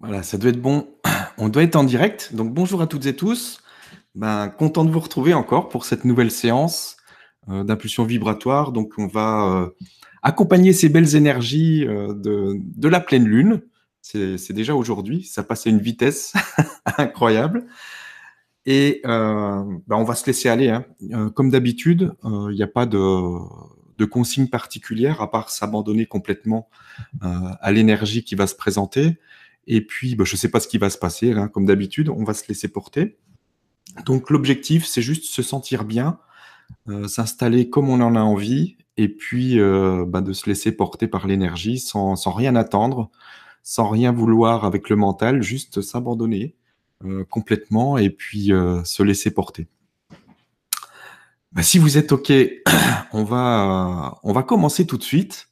Voilà, ça doit être bon. On doit être en direct. Donc bonjour à toutes et tous. Ben, content de vous retrouver encore pour cette nouvelle séance euh, d'impulsion vibratoire. Donc on va euh, accompagner ces belles énergies euh, de, de la pleine lune. C'est déjà aujourd'hui. Ça passe à une vitesse incroyable. Et ben, on va se laisser aller. Hein. comme d'habitude, il n'y a pas de, de consigne particulière à part s'abandonner complètement à l'énergie qui va se présenter. Et puis, bah, je ne sais pas ce qui va se passer, hein, comme d'habitude, on va se laisser porter. Donc l'objectif, c'est juste se sentir bien, euh, s'installer comme on en a envie, et puis euh, bah, de se laisser porter par l'énergie sans, rien attendre, sans rien vouloir avec le mental, juste s'abandonner euh, complètement et puis se laisser porter. Bah, si vous êtes OK, on va, on va commencer tout de suite.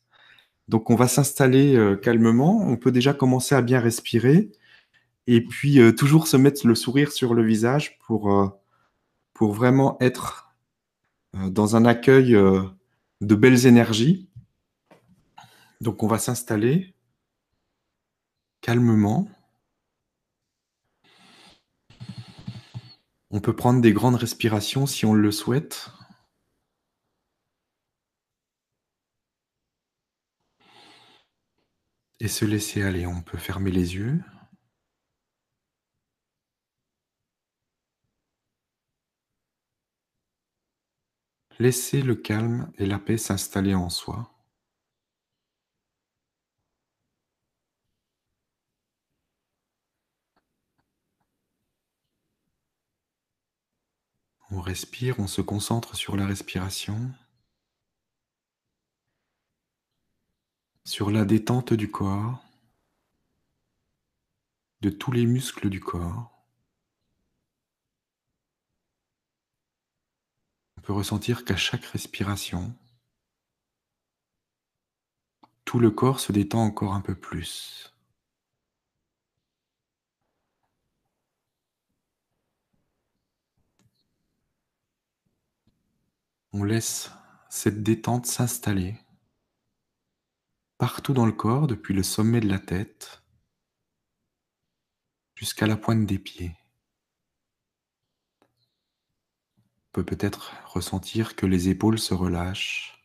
Donc on va s'installer euh, calmement, on peut déjà commencer à bien respirer et puis euh, toujours se mettre le sourire sur le visage pour, euh, pour vraiment être dans un accueil de belles énergies. Donc on va s'installer calmement. On peut prendre des grandes respirations si on le souhaite. Et se laisser aller. On peut fermer les yeux. Laissez le calme et la paix s'installer en soi. On respire, on se concentre sur la respiration. Sur la détente du corps, de tous les muscles du corps. On peut ressentir qu'à chaque respiration, tout le corps se détend encore un peu plus. On laisse cette détente s'installer partout dans le corps, depuis le sommet de la tête jusqu'à la pointe des pieds. On peut peut-être ressentir que les épaules se relâchent.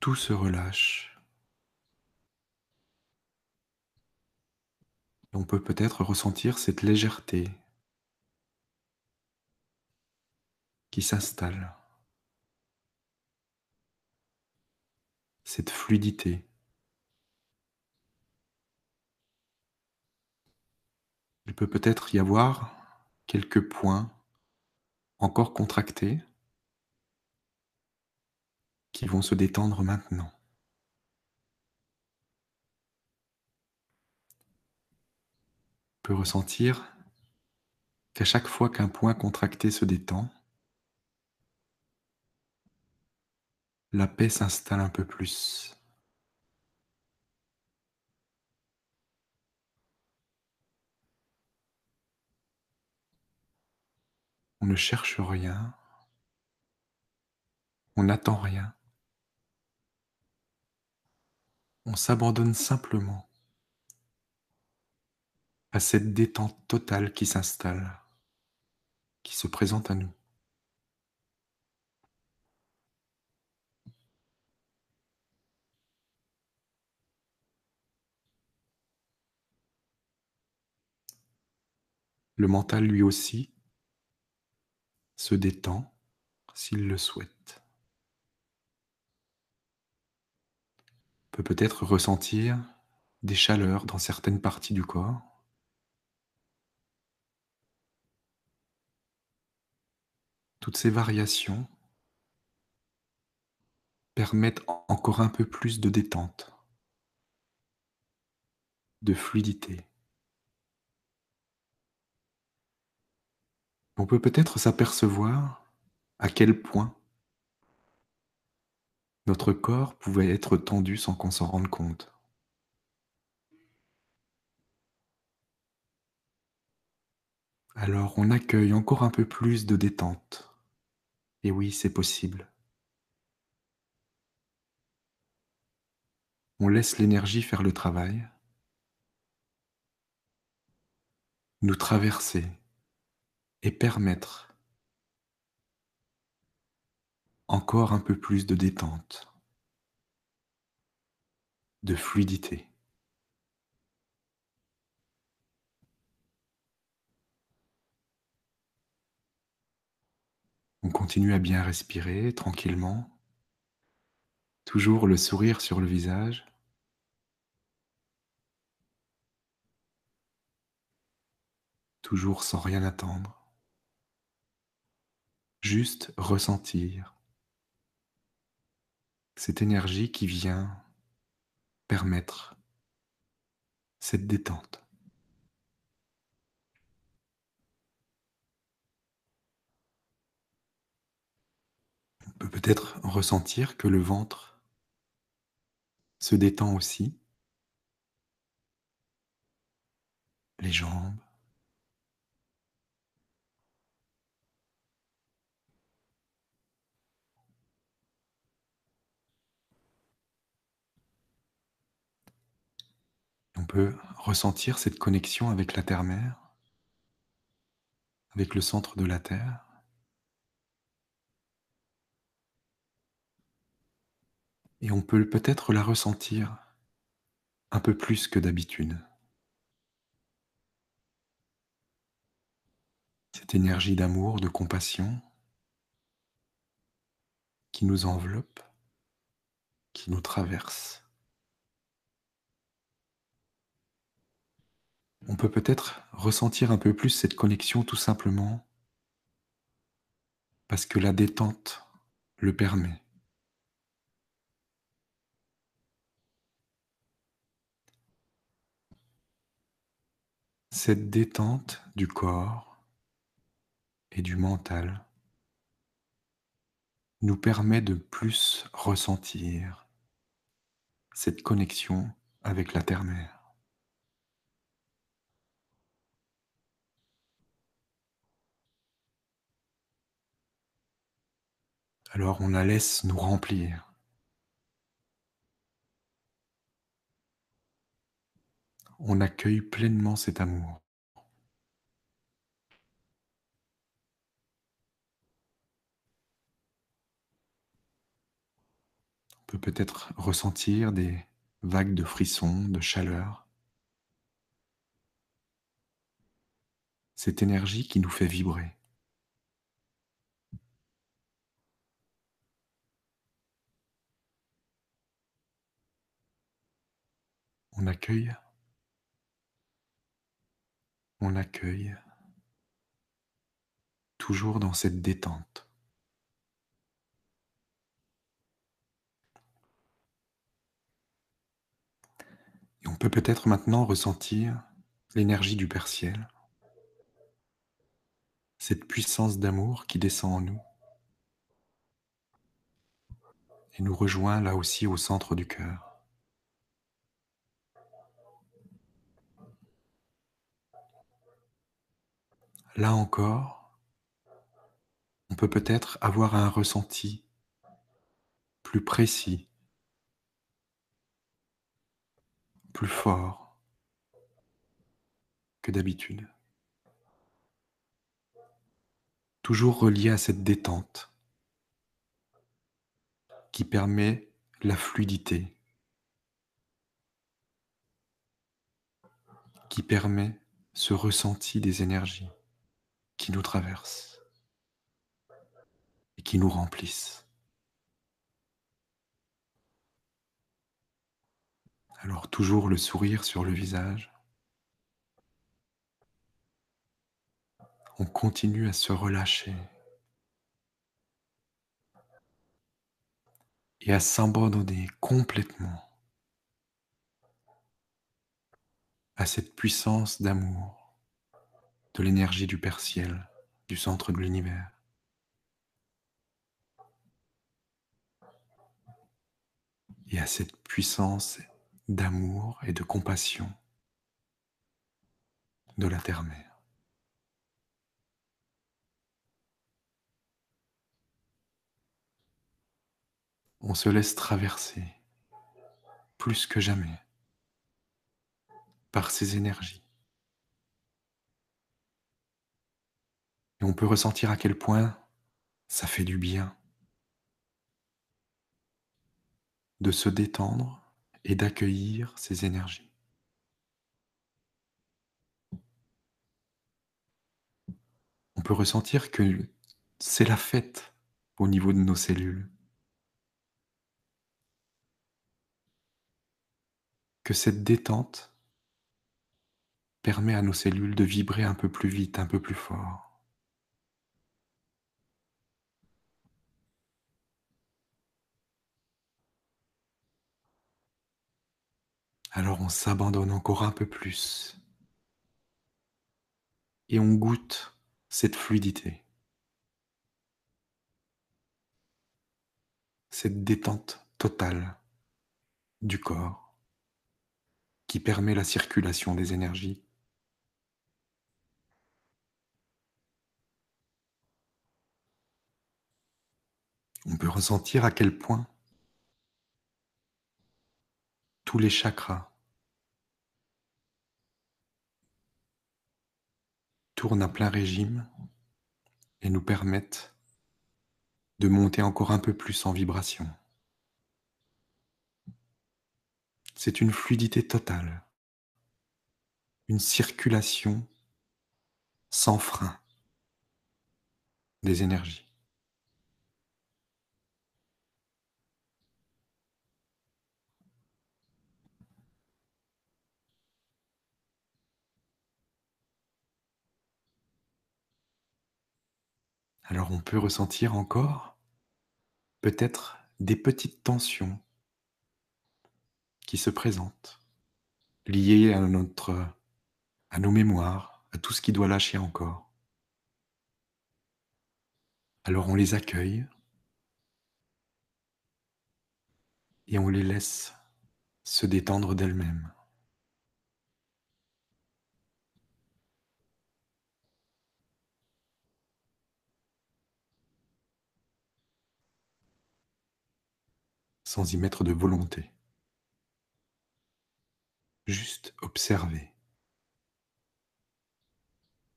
Tout se relâche. On peut peut-être ressentir cette légèreté qui s'installe. Cette fluidité. Il peut peut-être y avoir quelques points encore contractés qui vont se détendre maintenant. On peut ressentir qu'à chaque fois qu'un point contracté se détend, la paix s'installe un peu plus. On ne cherche rien, on n'attend rien, on s'abandonne simplement à cette détente totale qui s'installe, qui se présente à nous. Le mental lui aussi se détend s'il le souhaite. Peut peut-être ressentir des chaleurs dans certaines parties du corps. Toutes ces variations permettent encore un peu plus de détente, de fluidité. On peut peut-être s'apercevoir à quel point notre corps pouvait être tendu sans qu'on s'en rende compte. Alors on accueille encore un peu plus de détente. Et oui, c'est possible. On laisse l'énergie faire le travail, nous traverser et permettre encore un peu plus de détente, de fluidité. On continue à bien respirer tranquillement, toujours le sourire sur le visage. Toujours sans rien attendre. Juste ressentir cette énergie qui vient permettre cette détente. peut peut-être ressentir que le ventre se détend aussi, les jambes, On peut ressentir cette connexion avec la terre-mère, avec le centre de la Terre? Et on peut peut-être la ressentir un peu plus que d'habitude. Cette énergie d'amour, de compassion qui nous enveloppe, qui nous traverse. On peut peut-être ressentir un peu plus cette connexion tout simplement parce que la détente le permet. Cette détente du corps et du mental nous permet de plus ressentir cette connexion avec la terre-mère. Alors on la laisse nous remplir. on accueille pleinement cet amour. On peut peut-être ressentir des vagues de frissons, de chaleur. Cette énergie qui nous fait vibrer. On accueille on accueille toujours dans cette détente. Et on peut peut-être maintenant ressentir l'énergie du Père Ciel, cette puissance d'amour qui descend en nous et nous rejoint là aussi au centre du cœur. Là encore, on peut peut-être avoir un ressenti plus précis, plus fort que d'habitude. Toujours relié à cette détente qui permet la fluidité, qui permet ce ressenti des énergies qui nous traversent et qui nous remplissent. Alors toujours le sourire sur le visage. On continue à se relâcher et à s'abandonner complètement à cette puissance d'amour de l'énergie du Père Ciel, du centre de l'univers. Et à cette puissance d'amour et de compassion de la terre-mère. On se laisse traverser plus que jamais par ces énergies. Et on peut ressentir à quel point ça fait du bien de se détendre et d'accueillir ces énergies. On peut ressentir que c'est la fête au niveau de nos cellules. Que cette détente permet à nos cellules de vibrer un peu plus vite, un peu plus fort. Alors on s'abandonne encore un peu plus et on goûte cette fluidité, cette détente totale du corps qui permet la circulation des énergies. On peut ressentir à quel point tous les chakras tournent à plein régime et nous permettent de monter encore un peu plus en vibration. C'est une fluidité totale, une circulation sans frein des énergies. Alors on peut ressentir encore peut-être des petites tensions qui se présentent, liées à notre à nos mémoires, à tout ce qui doit lâcher encore. Alors on les accueille et on les laisse se détendre d'elles-mêmes. Sans y mettre de volonté. Juste observer.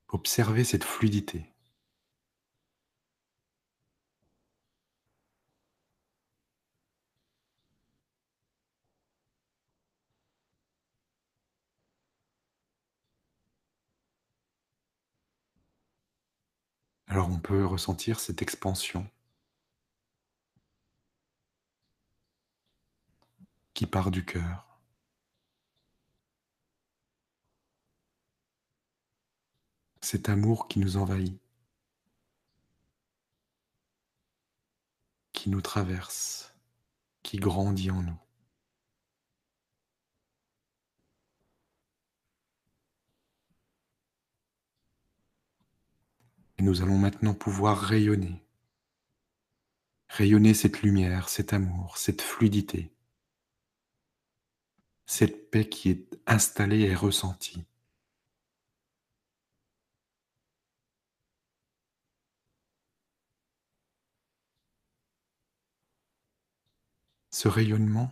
Observer cette fluidité. Alors on peut ressentir cette expansion qui part du cœur. Cet amour qui nous envahit, qui nous traverse, qui grandit en nous. Et nous allons maintenant pouvoir rayonner, rayonner cette lumière, cet amour, cette fluidité cette paix qui est installée et ressentie. Ce rayonnement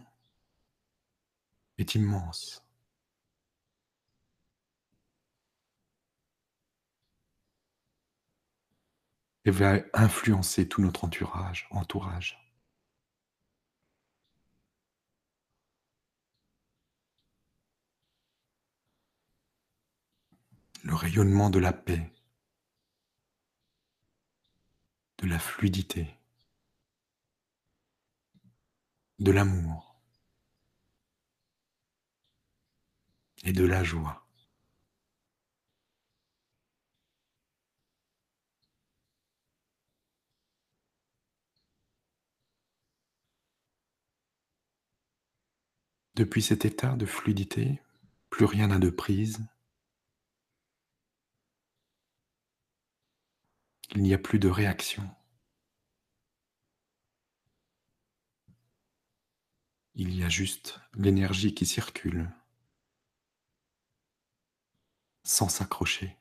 est immense. et va influencer tout notre entourage. entourage. Le rayonnement de la paix, de la fluidité, de l'amour et de la joie. Depuis cet état de fluidité, plus rien n'a de prise, Il n'y a plus de réaction. Il y a juste l'énergie qui circule sans s'accrocher.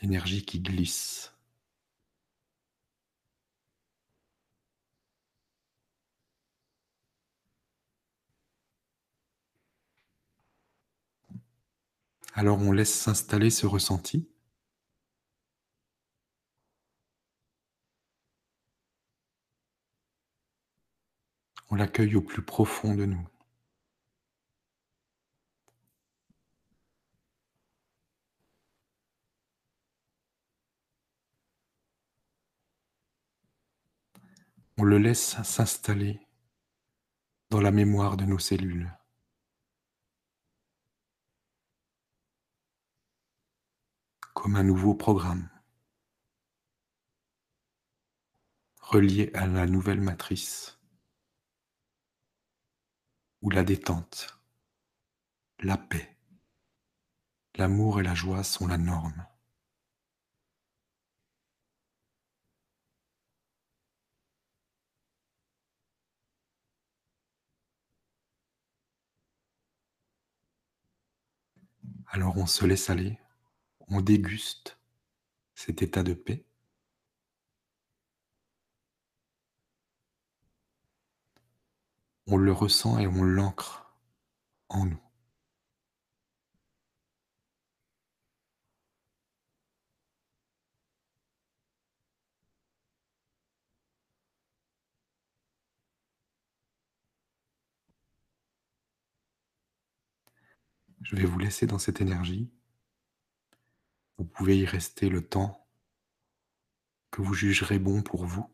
L'énergie qui glisse. Alors on laisse s'installer ce ressenti On l'accueille au plus profond de nous. On le laisse s'installer dans la mémoire de nos cellules. Comme un nouveau programme relié à la nouvelle matrice où la détente, la paix, l'amour et la joie sont la norme. Alors on se laisse aller, on déguste cet état de paix. On le ressent et on l'ancre en nous. Je vais vous laisser dans cette énergie. Vous pouvez y rester le temps que vous jugerez bon pour vous.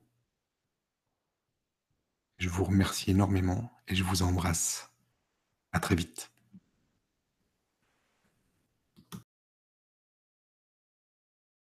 Je vous remercie énormément et je vous embrasse. À très vite.